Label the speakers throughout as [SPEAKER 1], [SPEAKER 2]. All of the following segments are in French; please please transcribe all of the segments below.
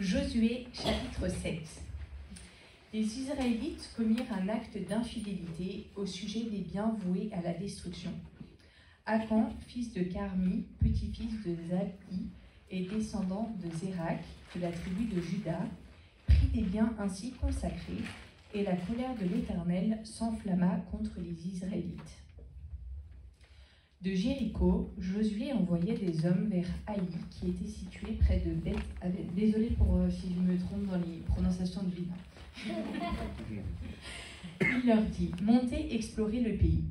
[SPEAKER 1] Josué chapitre 7 Les Israélites commirent un acte d'infidélité au sujet des biens voués à la destruction. Akan, fils de Carmi, petit-fils de Zabdi et descendant de Zérak, de la tribu de Juda, prit des biens ainsi consacrés, et la colère de l'Éternel s'enflamma contre les Israélites. De Jéricho, Josué envoyait des hommes vers Haï, qui était situé près de Beth Aven. Désolé pour euh, si je me trompe dans les prononciations de ville. Il leur dit Montez explorer le pays.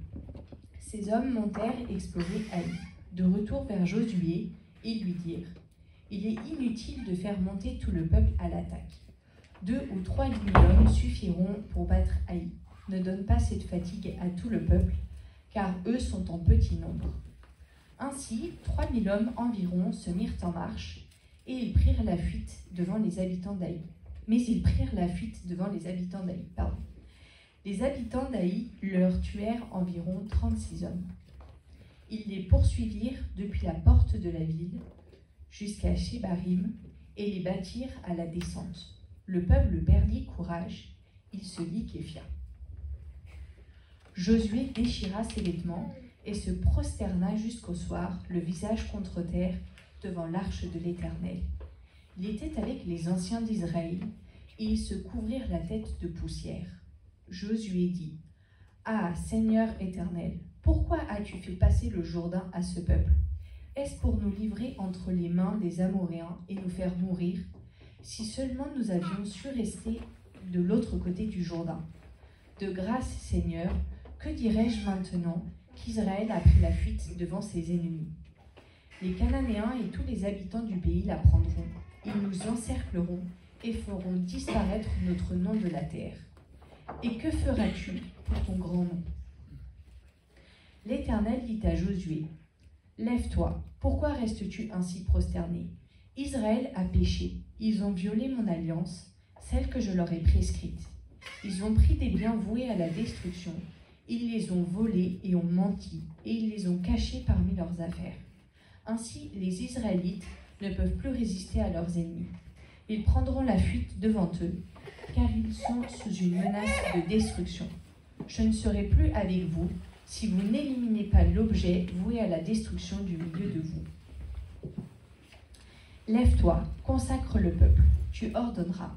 [SPEAKER 1] Ces hommes montèrent explorer Haï. De retour vers Josué, ils lui dirent Il est inutile de faire monter tout le peuple à l'attaque. Deux ou trois mille hommes suffiront pour battre Haï. Ne donne pas cette fatigue à tout le peuple car eux sont en petit nombre. Ainsi, trois mille hommes environ se mirent en marche, et ils prirent la fuite devant les habitants d'Aï. Mais ils prirent la fuite devant les habitants d'Aï. Les habitants d'Aï leur tuèrent environ 36 hommes. Ils les poursuivirent depuis la porte de la ville jusqu'à Shebarim et les battirent à la descente. Le peuple perdit courage, il se liquéfia. Josué déchira ses vêtements et se prosterna jusqu'au soir, le visage contre terre, devant l'arche de l'Éternel. Il était avec les anciens d'Israël, et ils se couvrirent la tête de poussière. Josué dit, Ah, Seigneur éternel, pourquoi as-tu fait passer le Jourdain à ce peuple? Est-ce pour nous livrer entre les mains des Amoréens et nous faire mourir Si seulement nous avions su rester de l'autre côté du Jourdain? De grâce, Seigneur, que dirais-je maintenant qu'Israël a pris la fuite devant ses ennemis? Les Cananéens et tous les habitants du pays la prendront. Ils nous encercleront et feront disparaître notre nom de la terre. Et que feras-tu pour ton grand nom? L'Éternel dit à Josué, Lève-toi, pourquoi restes-tu ainsi prosterné? Israël a péché, ils ont violé mon alliance, celle que je leur ai prescrite. Ils ont pris des biens voués à la destruction ils les ont volés et ont menti, et ils les ont cachés parmi leurs affaires. Ainsi, les Israélites ne peuvent plus résister à leurs ennemis. Ils prendront la fuite devant eux, car ils sont sous une menace de destruction. Je ne serai plus avec vous si vous n'éliminez pas l'objet voué à la destruction du milieu de vous. Lève-toi, consacre le peuple, tu ordonneras.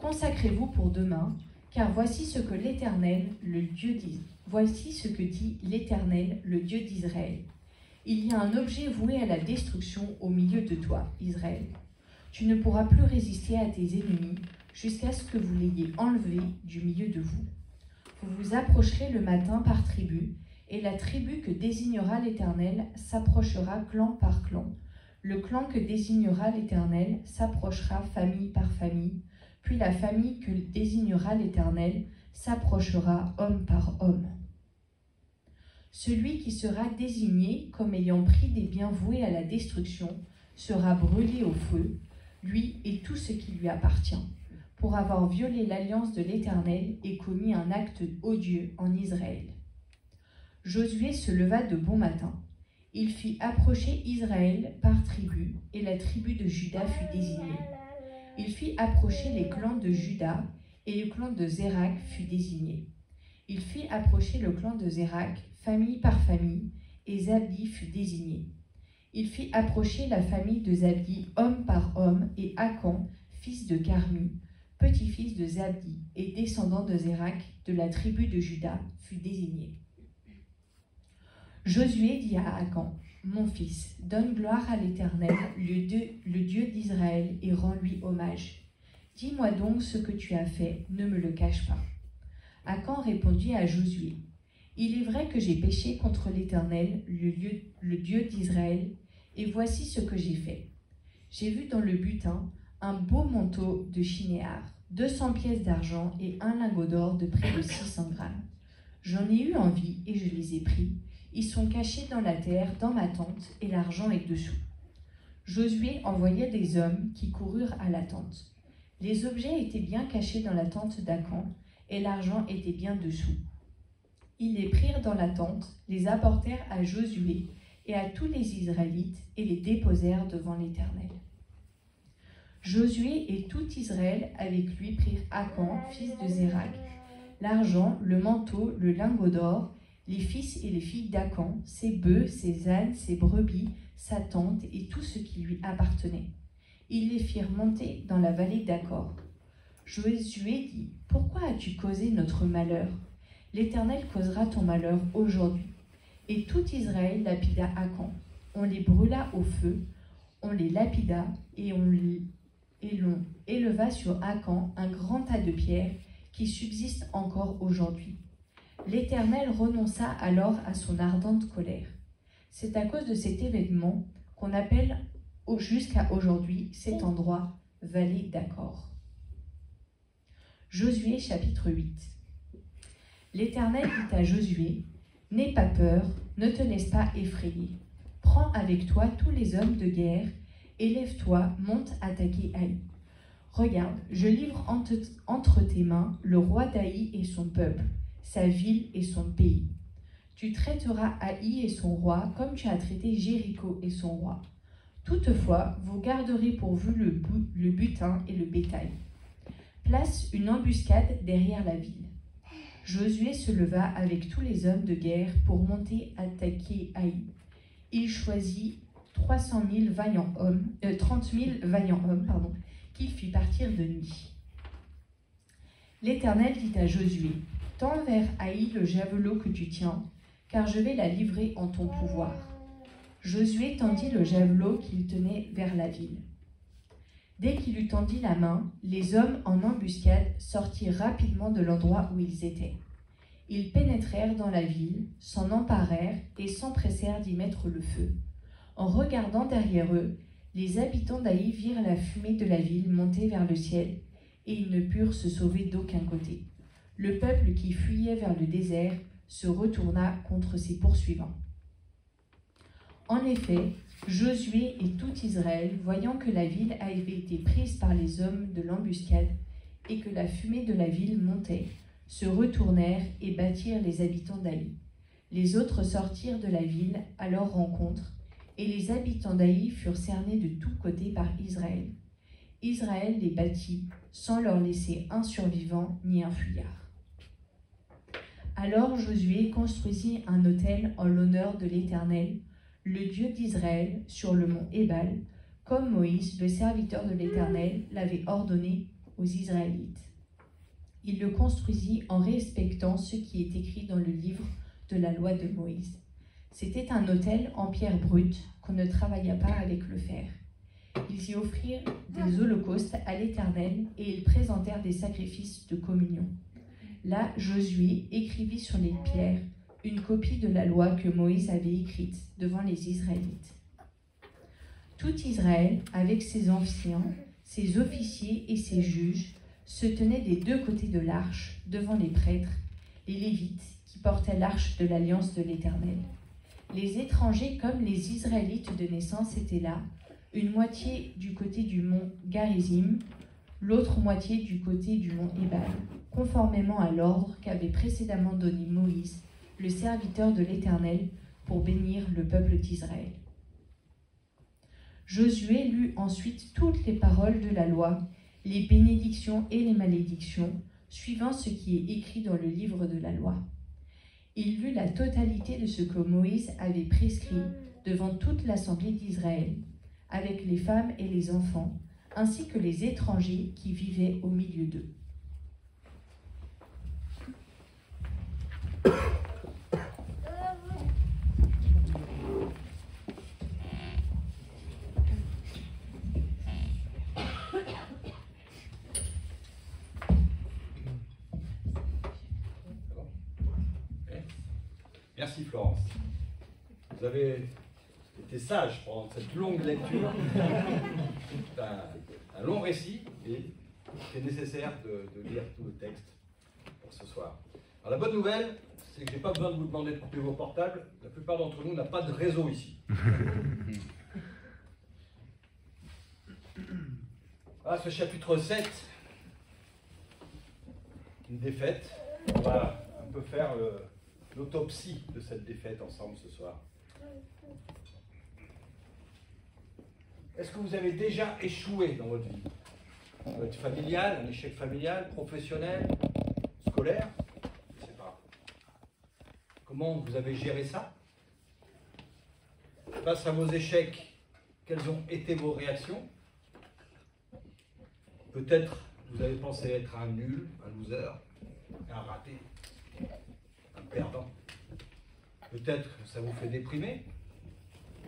[SPEAKER 1] Consacrez-vous pour demain, car voici ce que l'Éternel, le Dieu dit. Voici ce que dit l'Éternel, le Dieu d'Israël. Il y a un objet voué à la destruction au milieu de toi, Israël. Tu ne pourras plus résister à tes ennemis jusqu'à ce que vous l'ayez enlevé du milieu de vous. Vous vous approcherez le matin par tribu, et la tribu que désignera l'Éternel s'approchera clan par clan. Le clan que désignera l'Éternel s'approchera famille par famille, puis la famille que désignera l'Éternel s'approchera homme par homme. Celui qui sera désigné comme ayant pris des biens voués à la destruction sera brûlé au feu, lui et tout ce qui lui appartient, pour avoir violé l'alliance de l'Éternel et commis un acte odieux en Israël. Josué se leva de bon matin. Il fit approcher Israël par tribu, et la tribu de Juda fut désignée il fit approcher les clans de Juda, et le clan de Zérak fut désigné. Il fit approcher le clan de Zérak, famille par famille, et Zabdi fut désigné. Il fit approcher la famille de Zabdi, homme par homme, et Akan, fils de Carmi, petit-fils de Zabdi, et descendant de Zérak, de la tribu de Juda, fut désigné. Josué dit à Akan, mon fils, donne gloire à l'Éternel, le Dieu, d'Israël, et rends-lui hommage. Dis-moi donc ce que tu as fait, ne me le cache pas. Akan répondit à Josué, Il est vrai que j'ai péché contre l'Éternel, le, le Dieu d'Israël, et voici ce que j'ai fait. J'ai vu dans le butin un beau manteau de chinéar, 200 pièces d'argent et un lingot d'or de près de 600 grammes. J'en ai eu envie et je les ai pris ils sont cachés dans la terre, dans ma tente, et l'argent est dessous. Josué envoya des hommes qui coururent à la tente. Les objets étaient bien cachés dans la tente d'Acan, et l'argent était bien dessous. Ils les prirent dans la tente, les apportèrent à Josué et à tous les Israélites, et les déposèrent devant l'Éternel. Josué et tout Israël avec lui prirent Akan, fils de Zérak, l'argent, le manteau, le lingot d'or, les fils et les filles d'Akan, ses bœufs, ses ânes, ses brebis, sa tente et tout ce qui lui appartenait. Ils les firent monter dans la vallée d'Accord. Josué dit Pourquoi as-tu causé notre malheur? L'Éternel causera ton malheur aujourd'hui. Et tout Israël lapida Akan. On les brûla au feu, on les lapida et on et l'on éleva sur Akan un grand tas de pierres qui subsiste encore aujourd'hui. L'Éternel renonça alors à son ardente colère. C'est à cause de cet événement qu'on appelle jusqu'à aujourd'hui cet endroit vallée d'accord. Josué chapitre 8 L'Éternel dit à Josué, N'aie pas peur, ne te laisse pas effrayer. Prends avec toi tous les hommes de guerre, élève-toi, monte attaquer Haï. Regarde, je livre entre tes mains le roi d'Aï et son peuple, sa ville et son pays. Tu traiteras Haï et son roi comme tu as traité Jéricho et son roi. Toutefois, vous garderez pour vous le, butin et le bétail. Place une embuscade derrière la ville. Josué se leva avec tous les hommes de guerre pour monter attaquer Haï. Il choisit 300 000 vaillants hommes, 30 euh, 000 vaillants hommes, qu'il fit partir de nuit. L'Éternel dit à Josué, Tends vers Haï le javelot que tu tiens, car je vais la livrer en ton pouvoir. Josué tendit le javelot qu'il tenait vers la ville. Dès qu'il eut tendu la main, les hommes en embuscade sortirent rapidement de l'endroit où ils étaient. Ils pénétrèrent dans la ville, s'en emparèrent et s'empressèrent d'y mettre le feu. En regardant derrière eux, les habitants d'Aï virent la fumée de la ville monter vers le ciel, et ils ne purent se sauver d'aucun côté. Le peuple qui fuyait vers le désert se retourna contre ses poursuivants. En effet, Josué et tout Israël, voyant que la ville avait été prise par les hommes de l'embuscade et que la fumée de la ville montait, se retournèrent et battirent les habitants d'Aï. Les autres sortirent de la ville à leur rencontre, et les habitants d'Aï furent cernés de tous côtés par Israël. Israël les battit sans leur laisser un survivant ni un fuyard. Alors Josué construisit un autel en l'honneur de l'Éternel le Dieu d'Israël, sur le mont Ébal, comme Moïse, le serviteur de l'Éternel, l'avait ordonné aux Israélites. Il le construisit en respectant ce qui est écrit dans le livre de la loi de Moïse. C'était un autel en pierre brute qu'on ne travailla pas avec le fer. Ils y offrirent des holocaustes à l'Éternel et ils présentèrent des sacrifices de communion. Là, Josué écrivit sur les pierres une copie de la loi que Moïse avait écrite devant les Israélites. Tout Israël, avec ses anciens, ses officiers et ses juges, se tenait des deux côtés de l'arche, devant les prêtres, les Lévites, qui portaient l'arche de l'alliance de l'Éternel. Les étrangers comme les Israélites de naissance étaient là, une moitié du côté du mont Garizim, l'autre moitié du côté du mont Ebal, conformément à l'ordre qu'avait précédemment donné Moïse le serviteur de l'Éternel, pour bénir le peuple d'Israël. Josué lut ensuite toutes les paroles de la loi, les bénédictions et les malédictions, suivant ce qui est écrit dans le livre de la loi. Il lut la totalité de ce que Moïse avait prescrit devant toute l'assemblée d'Israël, avec les femmes et les enfants, ainsi que les étrangers qui vivaient au milieu d'eux.
[SPEAKER 2] Merci Florence. Vous avez été sage pendant cette longue lecture. C'est un, long récit et c'est nécessaire de, lire tout le texte pour ce soir. Alors la bonne nouvelle, c'est que je n'ai pas besoin de vous demander de couper vos portables. La plupart d'entre nous n'a pas de réseau ici. Ah, ce chapitre 7, une défaite. On va un peu faire l'autopsie de cette défaite ensemble ce soir. Est-ce que vous avez déjà échoué dans votre vie? Ça peut être familial, un échec familial, professionnel, scolaire? Je ne sais pas. Comment vous avez géré ça? Face à vos échecs, quelles ont été vos réactions? Peut-être vous avez pensé être un nul, un loser, un raté, un perdant. Peut-être ça vous fait déprimer.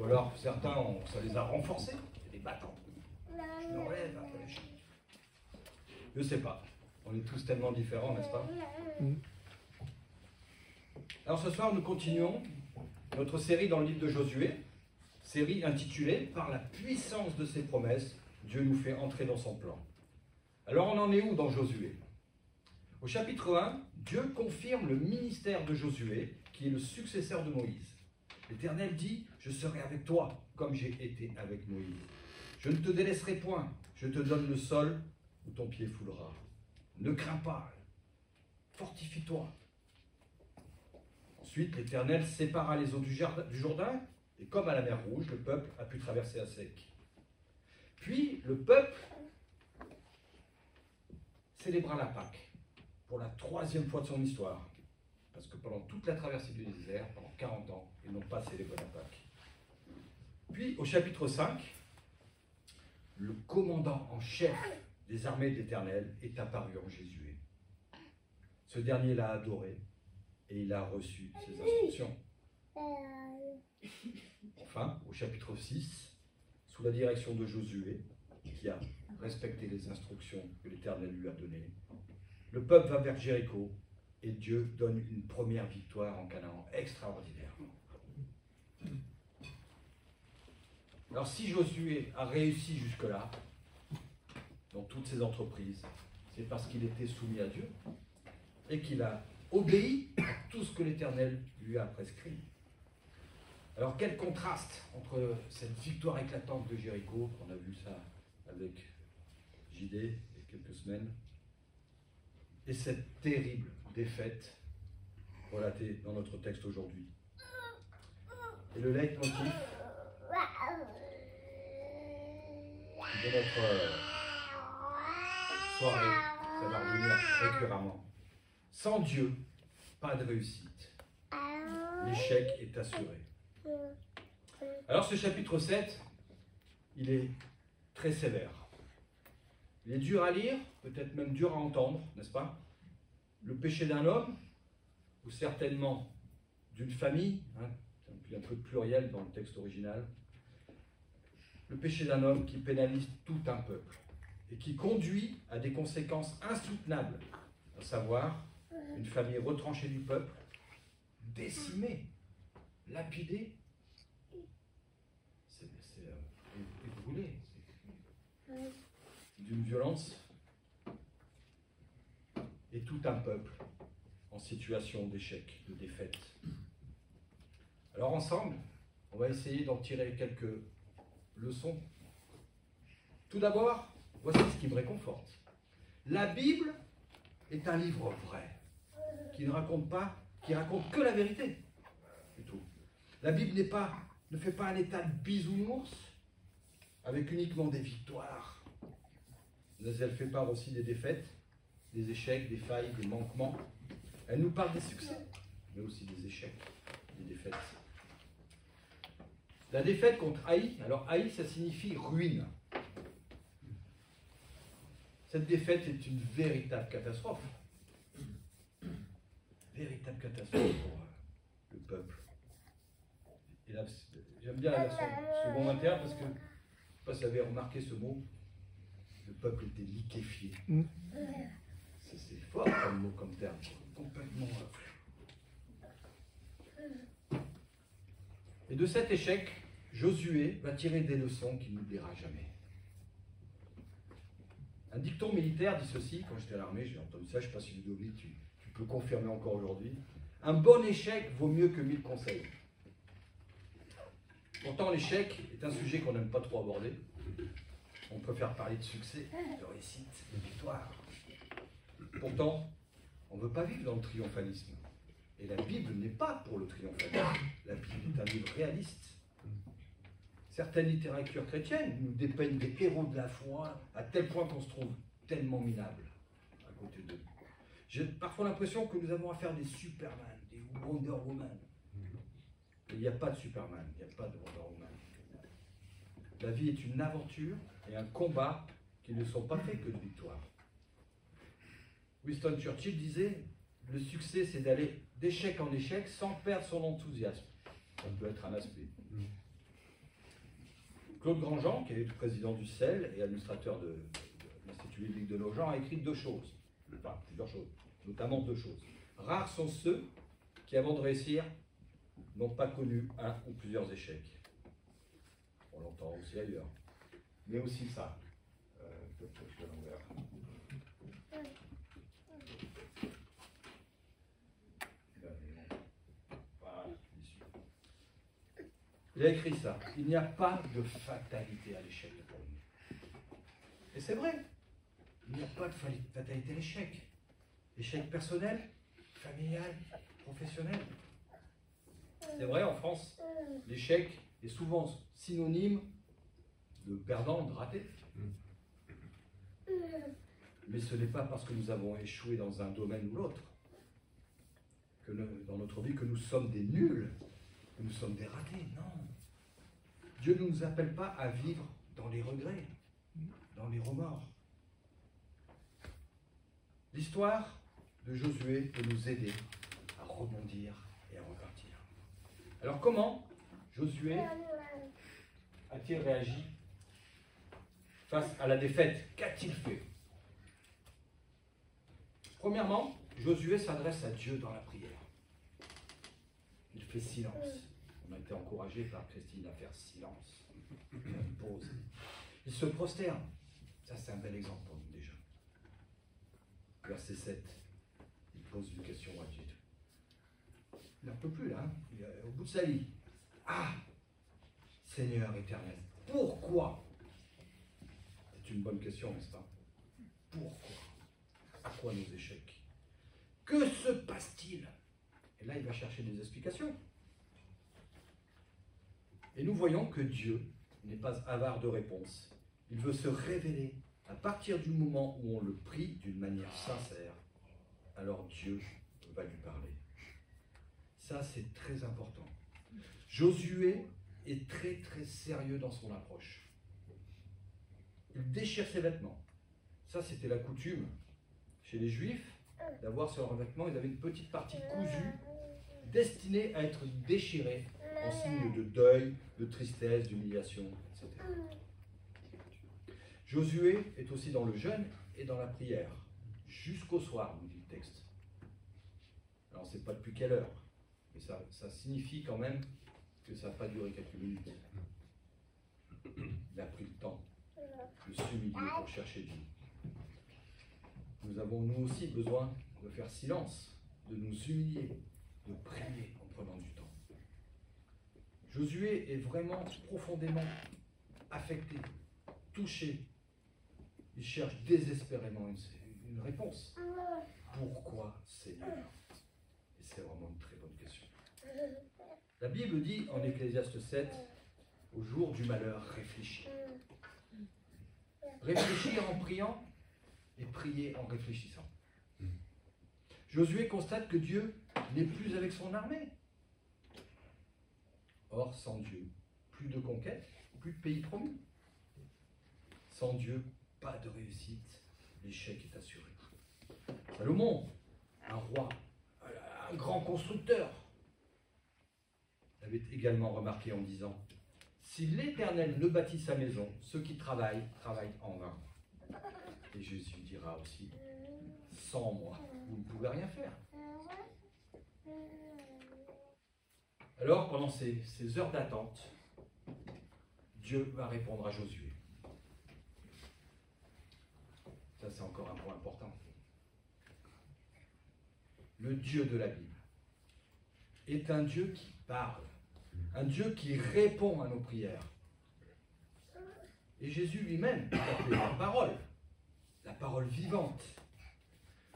[SPEAKER 2] Ou alors certains, ça les a renforcés, battants. Je me relève après. Je ne sais pas. On est tous tellement différents, n'est-ce pas Alors ce soir, nous continuons notre série dans le livre de Josué, série intitulée Par la puissance de ses promesses, Dieu nous fait entrer dans son plan. Alors on en est où dans Josué? Au chapitre 1, Dieu confirme le ministère de Josué, qui est le successeur de Moïse. L'Éternel dit, je serai avec toi comme j'ai été avec Moïse. Je ne te délaisserai point, je te donne le sol où ton pied foulera. Ne crains pas, fortifie-toi. Ensuite, l'Éternel sépara les eaux du Jourdain, et comme à la mer Rouge, le peuple a pu traverser à sec. Puis le peuple célébra la Pâque pour la troisième fois de son histoire. Parce que pendant toute la traversée du désert, pendant 40 ans, ils n'ont pas célébré la Pâque. Puis au chapitre 5, le commandant en chef des armées de l'Éternel est apparu en Jésus. Ce dernier l'a adoré et il a reçu ses instructions. Enfin, au chapitre 6, sous la direction de Josué, qui a respecter les instructions que l'Éternel lui a données. Le peuple va vers Jéricho et Dieu donne une première victoire en Canaan extraordinaire. Alors si Josué a réussi jusque-là, dans toutes ses entreprises, c'est parce qu'il était soumis à Dieu et qu'il a obéi à tout ce que l'Éternel lui a prescrit. Alors quel contraste entre cette victoire éclatante de Jéricho, on a vu ça avec JD il y a quelques semaines, et cette terrible défaite relatée dans notre texte aujourd'hui. Et le leitmotiv de notre euh, soirée, ça va revenir récurremment. Sans Dieu, pas de réussite. L'échec est assuré. Alors ce chapitre 7, il est très sévère. Il est dur à lire, peut-être même dur à entendre, n'est-ce pas? Le péché d'un homme, ou certainement d'une famille, hein, un peu pluriel dans le texte original, le péché d'un homme qui pénalise tout un peuple et qui conduit à des conséquences insoutenables, à savoir une famille retranchée du peuple, décimée, lapidée, c'est euh, brûlée d'une violence. Et tout un peuple en situation d'échec, de défaite. Alors ensemble, on va essayer d'en tirer quelques leçons. Tout d'abord, voici ce qui me réconforte. La Bible est un livre vrai, qui ne raconte pas, qui raconte que la vérité. La Bible n'est pas, ne fait pas un état de bisounours avec uniquement des victoires mais elle fait part aussi des défaites, des échecs, des failles, des manquements. Elle nous parle des succès, mais aussi des échecs, des défaites. La défaite contre Haï, alors Haï, ça signifie ruine. Cette défaite est une véritable catastrophe. Véritable catastrophe pour euh, le peuple. Et là, j'aime bien la version second 21 parce que, je ne sais pas si vous avez remarqué ce mot, le peuple était liquéfié. Mm. C'est fort comme mot, comme terme. Complètement. Euh, Et de cet échec, Josué va tirer des leçons qu'il n'oubliera jamais. Un dicton militaire dit ceci, quand j'étais à l'armée, j'ai entendu ça, je ne sais pas si Ludovic, tu, tu peux confirmer encore aujourd'hui. Un bon échec vaut mieux que mille conseils. Pourtant, l'échec est un sujet qu'on n'aime pas trop aborder on préfère parler de succès, de réussite, de victoire. Pourtant, on ne veut pas vivre dans le triomphalisme. Et la Bible n'est pas pour le triomphalisme. La Bible est un livre réaliste. Certaines littératures chrétiennes nous dépeignent des héros de la foi à tel point qu'on se trouve tellement minable à côté d'eux. J'ai parfois l'impression que nous avons affaire à des Superman, des Wonder Woman. Il n'y a pas de Superman, il n'y a pas de Wonder Woman. La vie est une aventure et un combat qui ne sont pas faits que de victoires. Winston Churchill disait Le succès, c'est d'aller d'échec en échec sans perdre son enthousiasme. Ça peut être un aspect. Claude Grandjean, qui est président du CEL et administrateur de, l'Institut biblique de nos gens, a écrit deux choses. Enfin, plusieurs choses, notamment deux choses. Rares sont ceux qui, avant de réussir, n'ont pas connu un ou plusieurs échecs. On l'entend aussi ailleurs. Mais aussi ça. Euh, peut-être que je suis à l'envers. Voilà, j'y suis. Il a écrit ça. Il n'y a pas de fatalité à l'échec pour nous. Et c'est vrai. Il n'y a pas de fa- fatalité à l'échec. Échec personnel, familial, professionnel. C'est vrai, en France, l'échec est souvent synonyme de perdant, de raté. Mais ce n'est pas parce que nous avons échoué dans un domaine ou l'autre, dans notre vie, que nous sommes des nuls, nous sommes des ratés. Non. Dieu ne nous appelle pas à vivre dans les regrets, dans les remords. L'histoire de Josué peut nous aider à rebondir et à repartir. Alors comment Josué a-t-il réagi face à la défaite Qu'a-t-il fait? Premièrement, Josué s'adresse à Dieu dans la prière. Il fait silence. On a été encouragé par Christine à faire silence. Il pose. Il se prosterne. Ça, c'est un bel exemple pour nous déjà. Verset 7. Il pose une question à. Il n'en peut plus là. hein. Il est au bout de sa vie. Ah Seigneur éternel, pourquoi? C'est une bonne question, n'est-ce pas? Pourquoi? À quoi nos échecs? Que se passe-t-il? Et là, il va chercher des explications. Et nous voyons que Dieu n'est pas avare de réponses. Il veut se révéler à partir du moment où on le prie d'une manière sincère. Alors Dieu va lui parler. Ça, c'est très important. Josué est très très sérieux dans son approche. Il déchire ses vêtements. Ça, c'était la coutume chez les Juifs d'avoir sur leurs vêtements, ils avaient une petite partie cousue destinée à être déchirée en signe de deuil, de tristesse, d'humiliation, etc. Josué est aussi dans le jeûne et dans la prière, jusqu'au soir, nous dit le texte. Alors, on ne sait pas depuis quelle heure, mais ça, ça signifie quand même que ça n'a pas duré quelques minutes. Il a pris le temps de s'humilier pour chercher Dieu. Nous avons nous aussi besoin de faire silence, de nous humilier, de prier en prenant du temps. Josué est vraiment profondément affecté, touché. Il cherche désespérément une, réponse. Pourquoi Seigneur? Et c'est vraiment une très bonne question. La Bible dit en Ecclésiaste 7, au jour du malheur, réfléchis. Réfléchir en priant et prier en réfléchissant. Josué constate que Dieu n'est plus avec son armée. Or, sans Dieu, plus de conquête, plus de pays promis. Sans Dieu, pas de réussite, l'échec est assuré. Salomon, un roi, un grand constructeur, l'avait également remarqué en disant Si l'Éternel ne bâtit sa maison, ceux qui travaillent, travaillent en vain. Et Jésus dira aussi Sans moi, vous ne pouvez rien faire. Alors, pendant ces, ces heures d'attente, Dieu va répondre à Josué. Ça, c'est encore un point important. Le Dieu de la Bible est un Dieu qui parle, un Dieu qui répond à nos prières. Et Jésus lui-même appelé la parole, la parole vivante.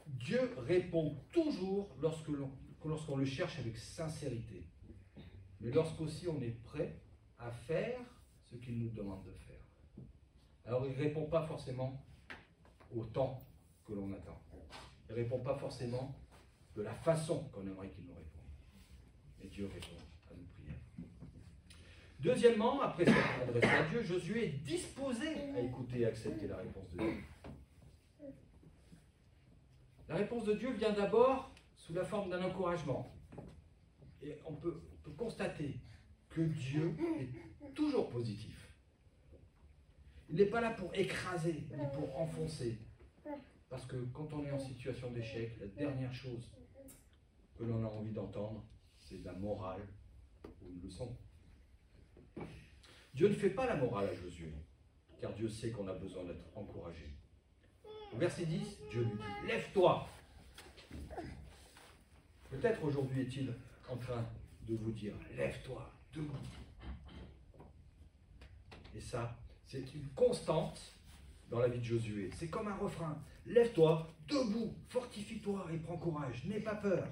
[SPEAKER 2] Dieu répond toujours lorsque l'on lorsqu'on le cherche avec sincérité, mais lorsqu'aussi on est prêt à faire ce qu'il nous demande de faire. Alors il ne répond pas forcément au temps que l'on attend. Il ne répond pas forcément de la façon qu'on aimerait qu'il nous réponde. Mais Dieu répond à nos prières. Deuxièmement, après s'être adressé à Dieu, Josué est disposé à écouter et accepter la réponse de Dieu. La réponse de Dieu vient d'abord sous la forme d'un encouragement. Et on peut, on peut constater que Dieu est toujours positif. Il n'est pas là pour écraser, ni pour enfoncer. Parce que quand on est en situation d'échec, la dernière chose que l'on a envie d'entendre, c'est la morale ou une leçon. Dieu ne fait pas la morale à Josué, car Dieu sait qu'on a besoin d'être encouragé. Au verset 10, Dieu lui dit, lève-toi. Peut-être aujourd'hui est-il en train de vous dire, lève-toi, debout. Et ça, c'est une constante dans la vie de Josué. C'est comme un refrain. Lève-toi, debout, fortifie-toi et prends courage, n'aie pas peur.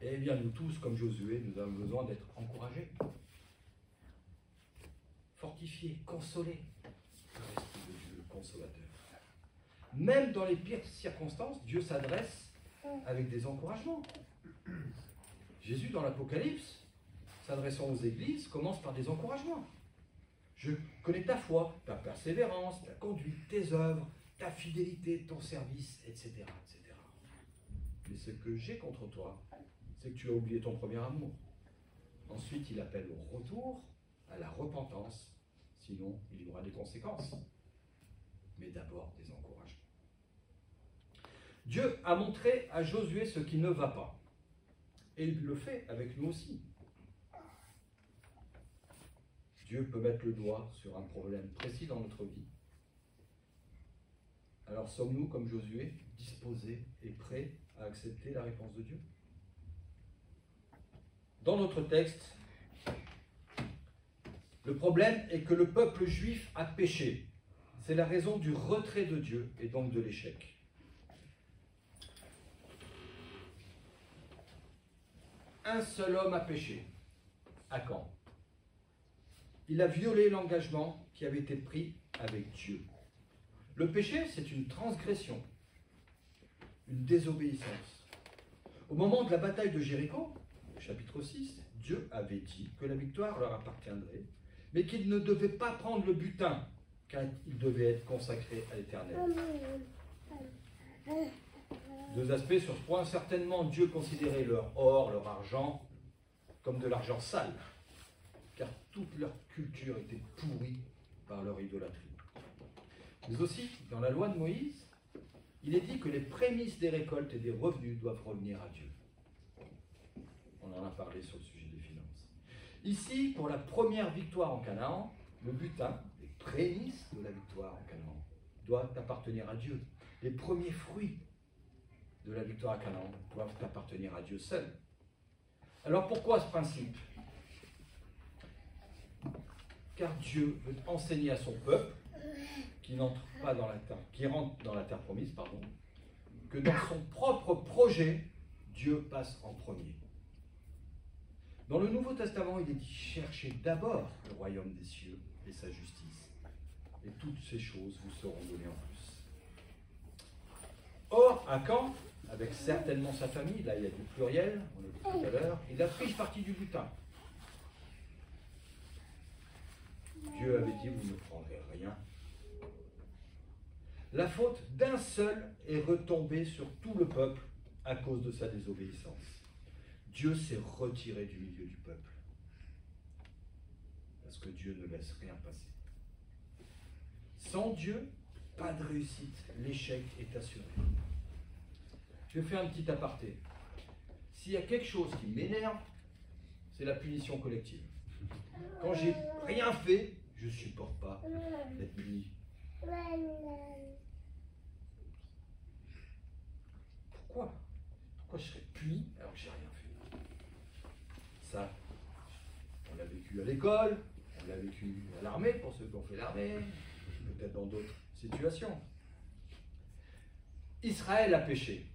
[SPEAKER 2] Eh bien, nous tous, comme Josué, nous avons besoin d'être encouragés, fortifiés, consolés par l'Esprit de Dieu, le consolateur. Même dans les pires circonstances, Dieu s'adresse avec des encouragements. Jésus, dans l'Apocalypse, s'adressant aux églises, commence par des encouragements. Je connais ta foi, ta persévérance, ta conduite, tes œuvres, ta fidélité, ton service, etc. etc. Mais ce que j'ai contre toi, c'est que tu as oublié ton premier amour. Ensuite, il appelle au retour, à la repentance, sinon il y aura des conséquences. Mais d'abord des encouragements. Dieu a montré à Josué ce qui ne va pas. Et il le fait avec nous aussi. Dieu peut mettre le doigt sur un problème précis dans notre vie. Alors sommes-nous, comme Josué, disposés et prêts à accepter la réponse de Dieu? Dans notre texte, le problème est que le peuple juif a péché. C'est la raison du retrait de Dieu et donc de l'échec. Un seul homme a péché. À quand? Il a violé l'engagement qui avait été pris avec Dieu. Le péché, c'est une transgression, une désobéissance. Au moment de la bataille de Jéricho, chapitre 6, Dieu avait dit que la victoire leur appartiendrait, mais qu'ils ne devaient pas prendre le butin, car il devait être consacré à l'éternel. Deux aspects sur ce point. Certainement, Dieu considérait leur or, leur argent, comme de l'argent sale car toute leur culture était pourrie par leur idolâtrie. Mais aussi, dans la loi de Moïse, il est dit que les prémices des récoltes et des revenus doivent revenir à Dieu. On en a parlé sur le sujet des finances. Ici, pour la première victoire en Canaan, le butin, les prémices de la victoire en Canaan, doit appartenir à Dieu. Les premiers fruits de la victoire à Canaan doivent appartenir à Dieu seul. Alors pourquoi ce principe? Car Dieu veut enseigner à son peuple, qui n'entre pas dans la terre, qui rentre dans la terre promise, pardon, que dans son propre projet, Dieu passe en premier. Dans le Nouveau Testament, il est dit cherchez d'abord le royaume des cieux et sa justice, et toutes ces choses vous seront données en plus. Or, à Caen, avec certainement sa famille, là il y a du pluriel, on l'a dit tout à l'heure, il a pris partie du butin. Dieu avait dit, vous ne prendrez rien. La faute d'un seul est retombée sur tout le peuple à cause de sa désobéissance. Dieu s'est retiré du milieu du peuple. Parce que Dieu ne laisse rien passer. Sans Dieu, pas de réussite. L'échec est assuré. Je fais un petit aparté. S'il y a quelque chose qui m'énerve, c'est la punition collective. Quand j'ai rien fait, je supporte pas d'être puni. Pourquoi? Pourquoi je serais puni alors que j'ai rien fait? Ça, on l'a vécu à l'école, on l'a vécu à l'armée pour ceux qui ont fait l'armée, peut-être dans d'autres situations. Israël a péché.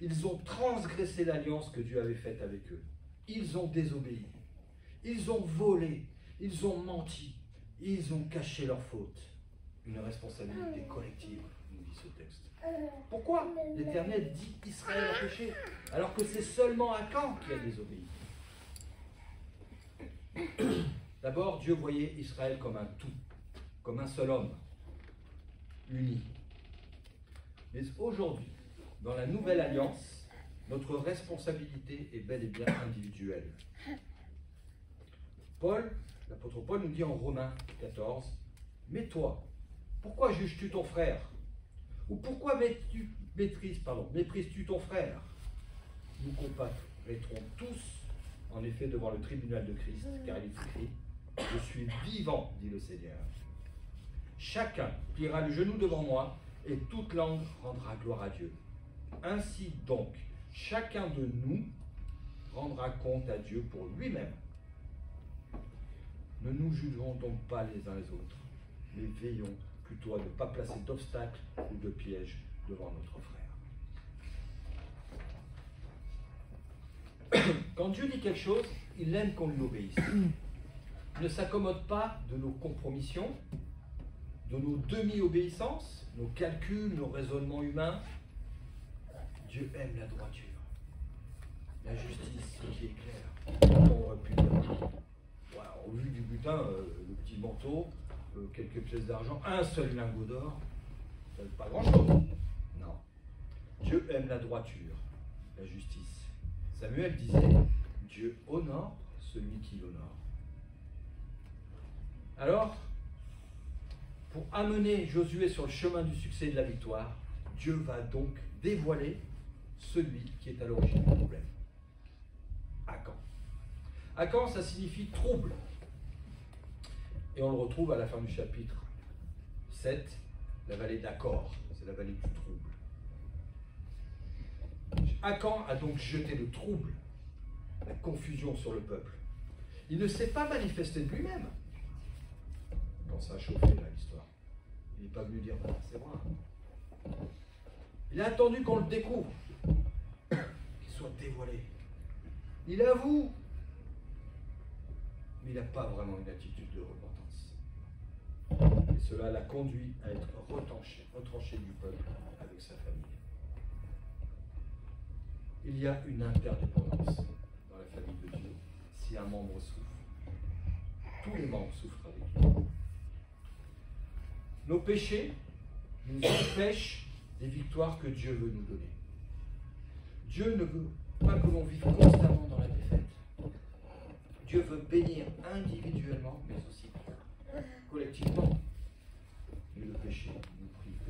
[SPEAKER 2] Ils ont transgressé l'alliance que Dieu avait faite avec eux. Ils ont désobéi. Ils ont volé, ils ont menti, ils ont caché leur faute. Une responsabilité collective, nous dit ce texte. Pourquoi l'Éternel dit qu'Israël a péché alors que c'est seulement Akan qui a désobéi? D'abord, Dieu voyait Israël comme un tout, comme un seul homme, uni. Mais aujourd'hui, dans la nouvelle alliance, notre responsabilité est bel et bien individuelle. Paul, l'apôtre Paul nous dit en Romains 14, Mais toi, pourquoi juges-tu ton frère? Ou pourquoi méprises-tu ton frère? Nous comparaîtrons tous, en effet, devant le tribunal de Christ, car il est écrit Je suis vivant, dit le Seigneur. Chacun pliera le genou devant moi, et toute langue rendra gloire à Dieu. Ainsi donc, chacun de nous rendra compte à Dieu pour lui-même. Ne nous jugerons donc pas les uns les autres, mais veillons plutôt à ne pas placer d'obstacles ou de pièges devant notre frère. Quand Dieu dit quelque chose, il aime qu'on lui obéisse. Il ne s'accommode pas de nos compromissions, de nos demi-obéissances, nos calculs, nos raisonnements humains. Dieu aime la droiture, la justice qui est claire. On au vu du butin, euh, le petit manteau, euh, quelques pièces d'argent, un seul lingot d'or, ça ne pas grand-chose. Non. Dieu aime la droiture, la justice. Samuel disait, Dieu honore celui qui l'honore. Alors, pour amener Josué sur le chemin du succès et de la victoire, Dieu va donc dévoiler celui qui est à l'origine du problème. Akan. Akan, ça signifie trouble. Et on le retrouve à la fin du chapitre 7, la vallée d'Accor. C'est la vallée du trouble. Akan a donc jeté le trouble, la confusion sur le peuple. Il ne s'est pas manifesté de lui-même quand ça a chauffé l'histoire. Il n'est pas venu dire c'est moi. Il a attendu qu'on le découvre, soit dévoilé. Il avoue, mais il n'a pas vraiment une attitude de repentance. Et cela l'a conduit à être retranché, retranché du peuple avec sa famille. Il y a une interdépendance dans la famille de Dieu. Si un membre souffre, tous les membres souffrent avec lui. Nos péchés nous empêchent des victoires que Dieu veut nous donner. Dieu ne veut pas que l'on vive constamment dans la défaite. Dieu veut bénir individuellement, mais aussi collectivement. Mais le péché nous prive.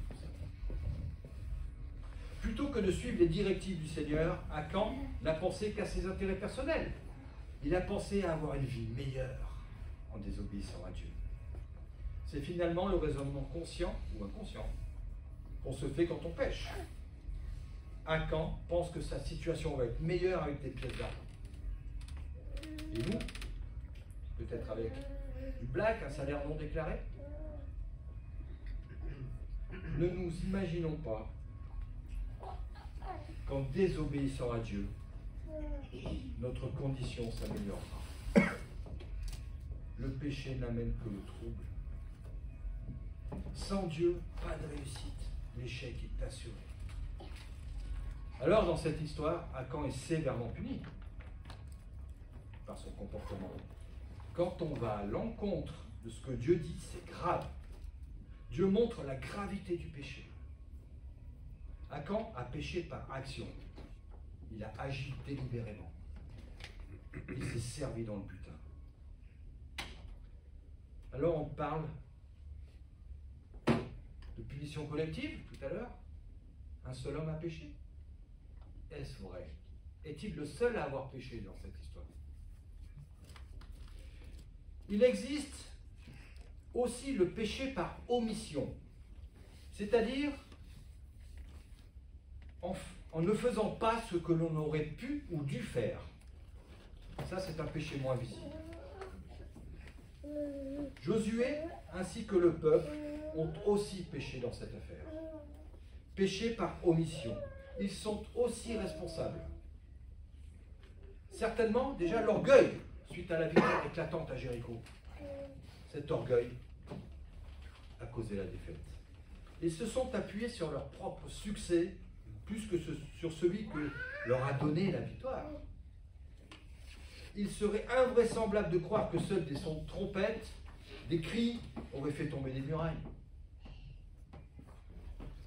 [SPEAKER 2] Plutôt que de suivre les directives du Seigneur, Akan n'a pensé qu'à ses intérêts personnels. Il a pensé à avoir une vie meilleure en désobéissant à Dieu. C'est finalement le raisonnement conscient ou inconscient qu'on se fait quand on pêche. Akan pense que sa situation va être meilleure avec des pièces d'argent. Et nous, peut-être avec du black, un salaire non déclaré, ne nous imaginons pas qu'en désobéissant à Dieu, notre condition s'améliorera. Le péché n'amène que le trouble sans Dieu, pas de réussite. L'échec est assuré. Alors, dans cette histoire, Akan est sévèrement puni par son comportement. Quand on va à l'encontre de ce que Dieu dit, c'est grave. Dieu montre la gravité du péché. Akan a péché par action. Il a agi délibérément. Il s'est servi dans le butin. Alors on parle de punition collective tout à l'heure Un seul homme a péché Est-ce vrai? Est-il le seul à avoir péché dans cette histoire? Il existe aussi le péché par omission, c'est-à-dire en, ne faisant pas ce que l'on aurait pu ou dû faire. Ça, c'est un péché moins visible. Josué ainsi que le peuple ont aussi péché dans cette affaire. Péché par omission. Ils sont aussi responsables. Certainement, déjà, l'orgueil suite à la victoire éclatante à Jéricho. Cet orgueil a causé la défaite. Ils se sont appuyés sur leur propre succès plus que sur celui que leur a donné la victoire. Il serait invraisemblable de croire que seuls des sons de trompette, des cris auraient fait tomber des murailles.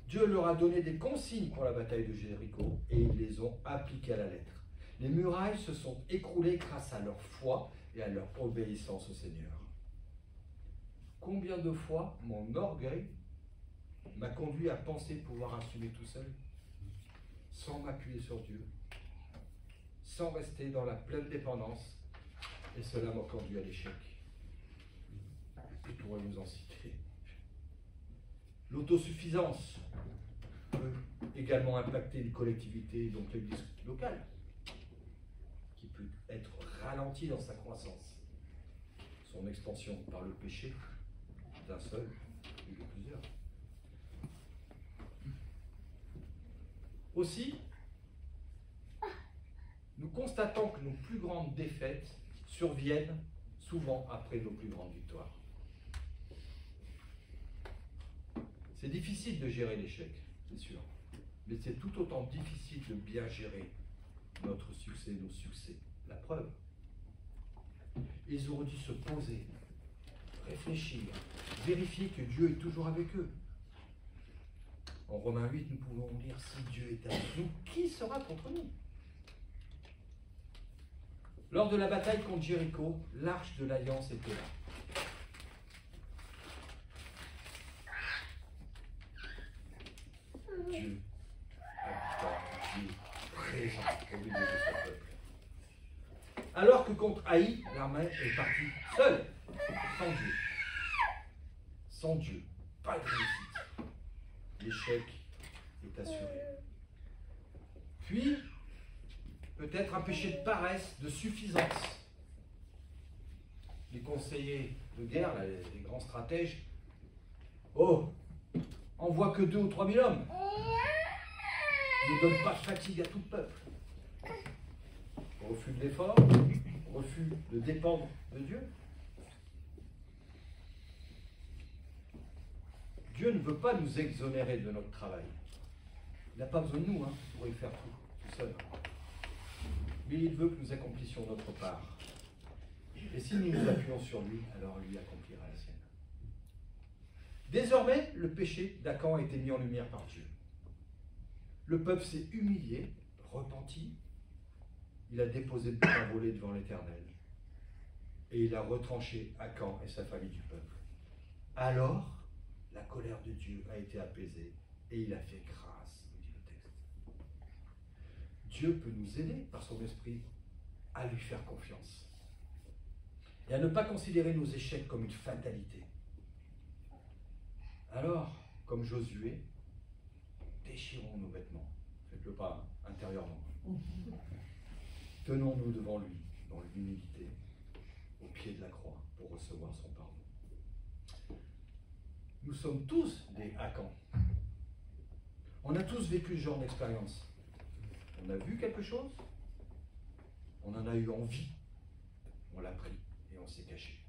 [SPEAKER 2] Dieu leur a donné des consignes pour la bataille de Jéricho et ils les ont appliquées à la lettre. Les murailles se sont écroulées grâce à leur foi et à leur obéissance au Seigneur. Combien de fois mon orgueil m'a conduit à penser pouvoir assumer tout seul, sans m'appuyer sur Dieu, sans rester dans la pleine dépendance, et cela m'a conduit à l'échec. Je pourrais vous en. L'autosuffisance peut également impacter une collectivité, donc l'église locale être ralenti dans sa croissance. Son expansion par le péché d'un seul ou de plusieurs. Aussi, nous constatons que nos plus grandes défaites surviennent souvent après nos plus grandes victoires. C'est difficile de gérer l'échec, c'est sûr, mais c'est tout autant difficile de bien gérer notre succès, nos succès. La preuve. Ils auraient dû se poser, réfléchir, vérifier que Dieu est toujours avec eux. En Romains 8, nous pouvons lire si Dieu est avec nous, qui sera contre nous? Lors de la bataille contre Jéricho, l'arche de l'alliance était là. Dieu Dieu présent au milieu de son peuple. Alors que contre Haï, l'armée est partie seule, sans Dieu. Sans Dieu, pas de réussite. L'échec est assuré. Puis, peut-être un péché de paresse, de suffisance. Les conseillers de guerre, les, grands stratèges, oh, envoie que deux ou trois mille hommes. Ne donne pas fatigue à tout le peuple refus de l'effort, refus de dépendre de Dieu. Dieu ne veut pas nous exonérer de notre travail. Il n'a pas besoin de nous hein, pour y faire tout, tout seul. Mais il veut que nous accomplissions notre part. Et si nous nous appuyons sur lui, alors lui accomplira la sienne. Désormais, le péché d'Acan a été mis en lumière par Dieu. Le peuple s'est humilié, repenti, il a déposé le pain volé devant l'Éternel. Et il a retranché Akan et sa famille du peuple. Alors, la colère de Dieu a été apaisée et il a fait grâce, dit le texte. Dieu peut nous aider par son esprit à lui faire confiance et à ne pas considérer nos échecs comme une fatalité. Alors, comme Josué, déchirons nos vêtements. Faites-le pas intérieurement. Tenons-nous devant lui dans l'humilité, au pied de la croix, pour recevoir son pardon. Nous sommes tous des hackants. On a tous vécu ce genre d'expérience. On a vu quelque chose, on en a eu envie, on l'a pris et on s'est caché.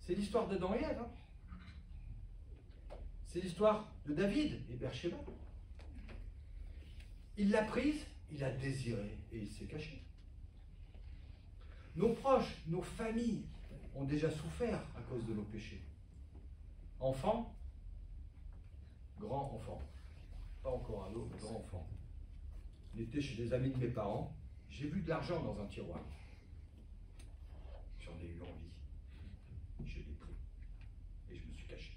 [SPEAKER 2] C'est l'histoire d'Adam et Ève. Hein. C'est l'histoire de David et Bercheba. Il l'a prise il a désiré et il s'est caché. Nos proches, nos familles ont déjà souffert à cause de nos péchés. Enfants, grands-enfants. Pas encore ado, mais grands-enfants. On était chez des amis de mes parents. J'ai vu de l'argent dans un tiroir. J'en ai eu envie. Je l'ai pris. Et je me suis caché.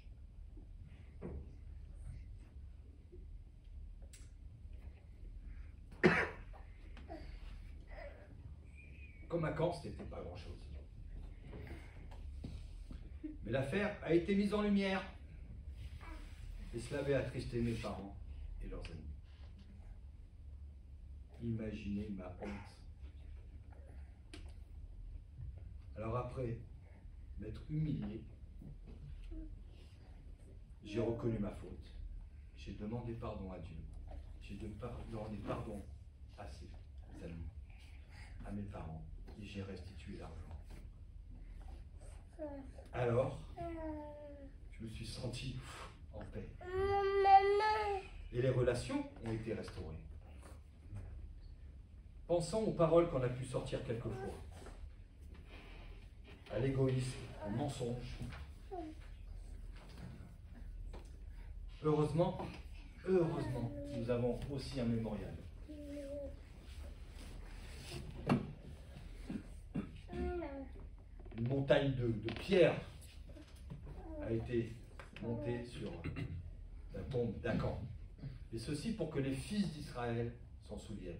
[SPEAKER 2] Comme à Caen, ce n'était pas grand-chose. Mais l'affaire a été mise en lumière. Et cela avait attristé mes parents et leurs amis. Imaginez ma honte. Alors après m'être humilié, j'ai reconnu ma faute. J'ai demandé pardon à Dieu. J'ai demandé pardon à ses amis, à mes parents et j'ai restitué l'argent. Alors, je me suis senti en paix. Et les relations ont été restaurées. Pensons aux paroles qu'on a pu sortir quelquefois. À l'égoïsme, au mensonge. Heureusement, heureusement, nous avons aussi un mémorial. Une montagne de, de pierres a été montée sur la tombe d'Acan. Et ceci pour que les fils d'Israël s'en souviennent.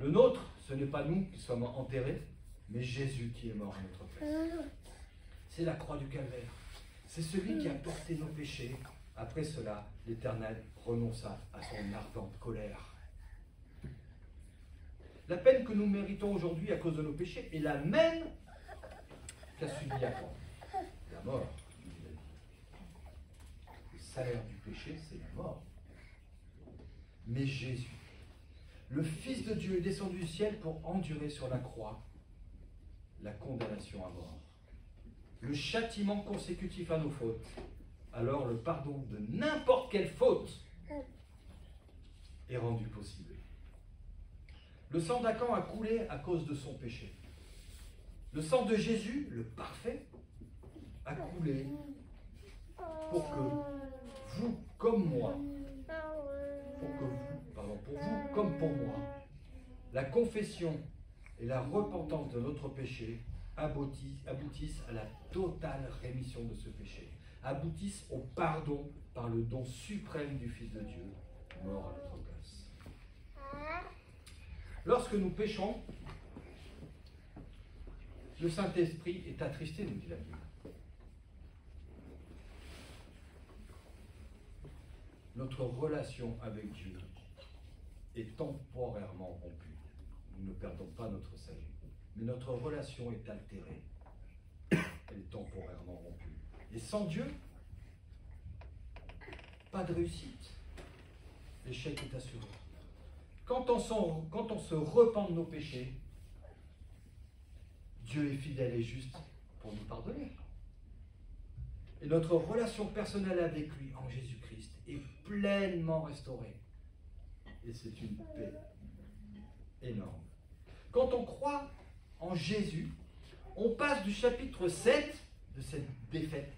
[SPEAKER 2] Le nôtre, ce n'est pas nous qui sommes enterrés, mais Jésus qui est mort à notre place. C'est la croix du calvaire. C'est celui qui a porté nos péchés. Après cela, l'Éternel renonça à son ardente colère. La peine que nous méritons aujourd'hui à cause de nos péchés est la même qu'a subi Adam. La mort. Le salaire du péché, c'est la mort. Mais Jésus, le Fils de Dieu, est descendu du ciel pour endurer sur la croix la condamnation à mort, le châtiment consécutif à nos fautes. Alors le pardon de n'importe quelle faute est rendu possible. Le sang d'Acan a coulé à cause de son péché. Le sang de Jésus, le parfait, a coulé pour que vous, comme moi, pour que vous, pardon, pour vous comme pour moi, la confession et la repentance de notre péché aboutissent, aboutissent à la totale rémission de ce péché, aboutissent au pardon par le don suprême du Fils de Dieu, mort à notre place. Lorsque nous péchons, le Saint-Esprit est attristé, nous dit la Bible. Notre relation avec Dieu est temporairement rompue. Nous ne perdons pas notre salut. Mais notre relation est altérée. Elle est temporairement rompue. Et sans Dieu, pas de réussite. L'échec est assuré. Quand on, se repent de nos péchés, Dieu est fidèle et juste pour nous pardonner. Et notre relation personnelle avec lui en Jésus-Christ est pleinement restaurée. Et c'est une paix énorme. Quand on croit en Jésus, on passe du chapitre 7 de cette défaite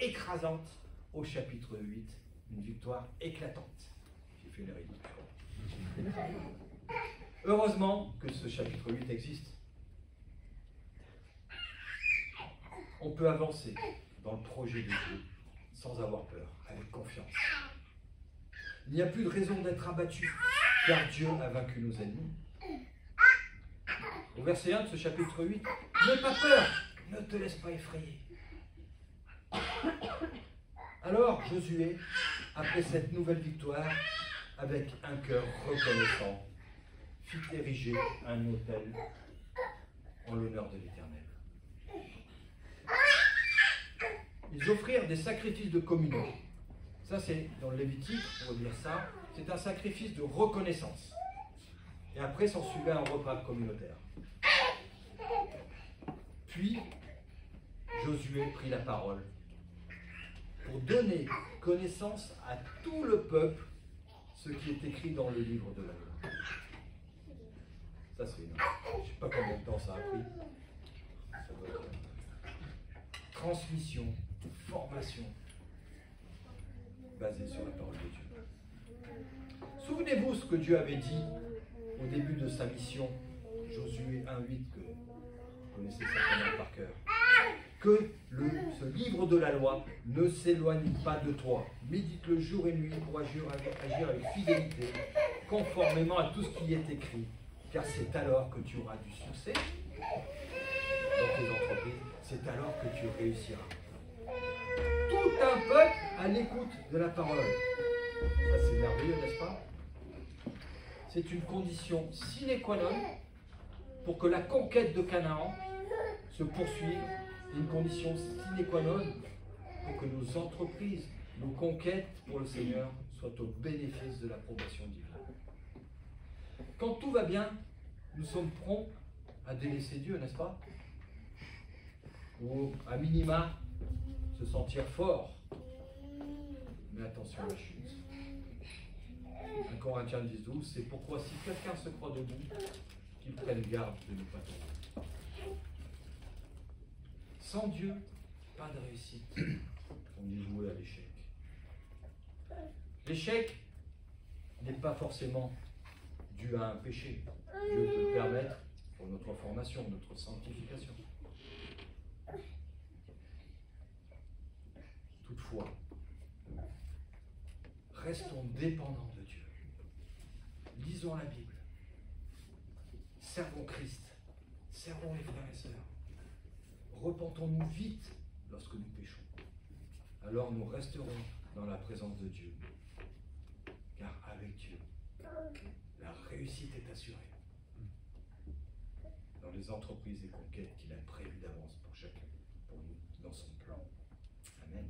[SPEAKER 2] écrasante au chapitre 8, une victoire éclatante. J'ai fait une réduction. Heureusement que ce chapitre 8 existe. On peut avancer dans le projet de Dieu sans avoir peur, avec confiance. Il n'y a plus de raison d'être abattu, car Dieu a vaincu nos ennemis. Au verset 1 de ce chapitre 8, N'aie pas peur, ne te laisse pas effrayer. Alors Josué, après cette nouvelle victoire, avec un cœur reconnaissant, fit ériger un autel en l'honneur de l'Éternel. Ils offrirent des sacrifices de communion. Ça, c'est dans le Lévitique, pour dire ça, c'est un sacrifice de reconnaissance. Et après, s'en suivait un repas communautaire. Puis, Josué prit la parole pour donner connaissance à tout le peuple ce qui est écrit dans le livre de la loi. Ça, c'est énorme. Je ne sais pas combien de temps ça a pris. Transmission, formation basée sur la parole de Dieu. Souvenez-vous ce que Dieu avait dit au début de sa mission, Josué 1.8, que vous connaissez certainement par cœur. Que le, ce livre de la loi ne s'éloigne pas de toi. Médite-le jour et nuit pour agir avec, fidélité, conformément à tout ce qui est écrit. Car c'est alors que tu auras du succès dans tes entreprises, c'est alors que tu réussiras. Tout un peuple à l'écoute de la parole. Ça c'est merveilleux, n'est-ce pas? C'est une condition sine qua non pour que la conquête de Canaan se poursuive, une condition sine qua non pour que nos entreprises, nos conquêtes pour le Seigneur soit au bénéfice de l'approbation divine. Quand tout va bien, nous sommes prompts à délaisser Dieu, n'est-ce pas? Ou à minima, se sentir fort. Mais attention à la chute. 1 Corinthiens 10, 12, c'est pourquoi si quelqu'un se croit debout, qu'il prenne garde de ne pas tomber. Sans Dieu, pas de réussite. On est voué à l'échec. L'échec n'est pas forcément dû à un péché. Dieu peut le permettre pour notre formation, notre sanctification. Toutefois, restons dépendants de Dieu. Lisons la Bible. Servons Christ. Servons les frères et sœurs repentons-nous vite lorsque nous péchons. Alors nous resterons dans la présence de Dieu. Car avec Dieu, la réussite est assurée dans les entreprises et conquêtes qu'il a prévues d'avance pour chacun, pour nous, dans son plan. Amen.